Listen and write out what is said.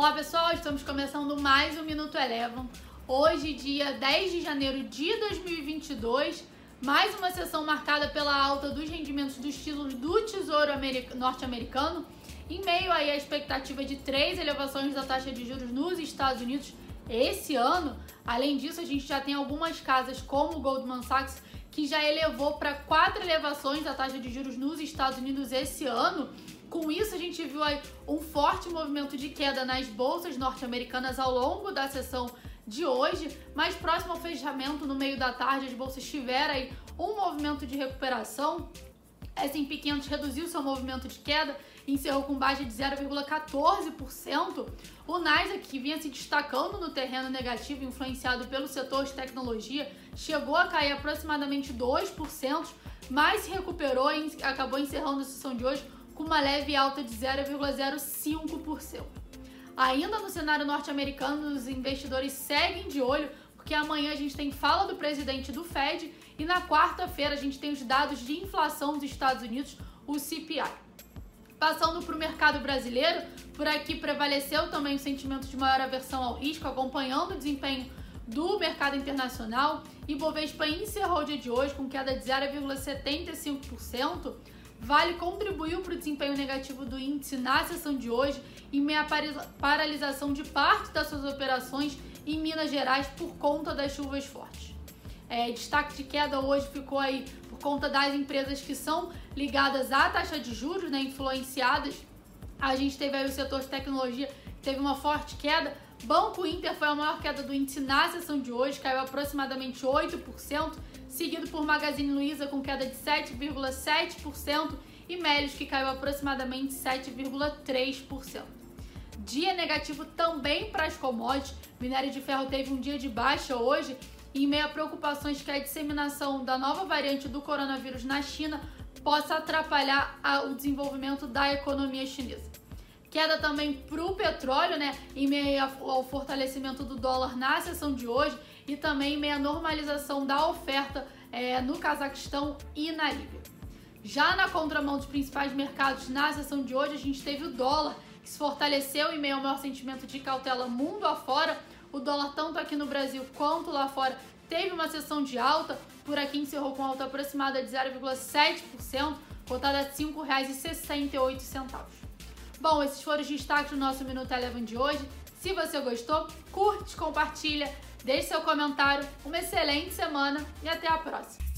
Olá pessoal, estamos começando mais um Minuto Elevam. Hoje, dia 10 de janeiro de 2022, mais uma sessão marcada pela alta dos rendimentos dos títulos do Tesouro norte-americano, em meio aí à expectativa de três elevações da taxa de juros nos Estados Unidos esse ano. Além disso, a gente já tem algumas casas como o Goldman Sachs que já elevou para quatro elevações da taxa de juros nos Estados Unidos esse ano. Com isso, a gente viu um forte movimento de queda nas bolsas norte-americanas ao longo da sessão de hoje, mas próximo ao fechamento, no meio da tarde, as bolsas tiveram um movimento de recuperação. S&P 500 reduziu seu movimento de queda encerrou com baixa de 0,14%. O Nasdaq, que vinha se destacando no terreno negativo, influenciado pelo setor de tecnologia, chegou a cair aproximadamente 2%, mas se recuperou e acabou encerrando a sessão de hoje com uma leve alta de 0,05%. Ainda no cenário norte-americano, os investidores seguem de olho, porque amanhã a gente tem fala do presidente do Fed e na quarta-feira a gente tem os dados de inflação dos Estados Unidos, o CPI. Passando para o mercado brasileiro, por aqui prevaleceu também o sentimento de maior aversão ao risco, acompanhando o desempenho do mercado internacional. E Bovespa encerrou o dia de hoje com queda de 0,75%. Vale contribuiu para o desempenho negativo do índice na sessão de hoje, em meia paralisação de parte das suas operações em Minas Gerais por conta das chuvas fortes. É, destaque de queda hoje ficou aí por conta das empresas que são ligadas à taxa de juros, né, influenciadas. A gente teve aí o setor de tecnologia, teve uma forte queda. Banco Inter foi a maior queda do índice na sessão de hoje, caiu aproximadamente 8% seguido por Magazine Luiza com queda de 7,7% e Melios que caiu aproximadamente 7,3%. Dia negativo também para as commodities. Minério de ferro teve um dia de baixa hoje em meio a preocupações que a disseminação da nova variante do coronavírus na China possa atrapalhar o desenvolvimento da economia chinesa. Queda também para o petróleo, né? Em meio ao fortalecimento do dólar na sessão de hoje e também em meio à normalização da oferta é, no Cazaquistão e na Líbia. Já na contramão dos principais mercados na sessão de hoje, a gente teve o dólar que se fortaleceu em meio ao maior sentimento de cautela mundo afora. O dólar, tanto aqui no Brasil quanto lá fora, teve uma sessão de alta. Por aqui encerrou com alta aproximada de 0,7%, cotada a R$ 5,68. Bom, esses foram os destaques do nosso Minuto Eleven de hoje. Se você gostou, curte, compartilha, deixe seu comentário. Uma excelente semana e até a próxima.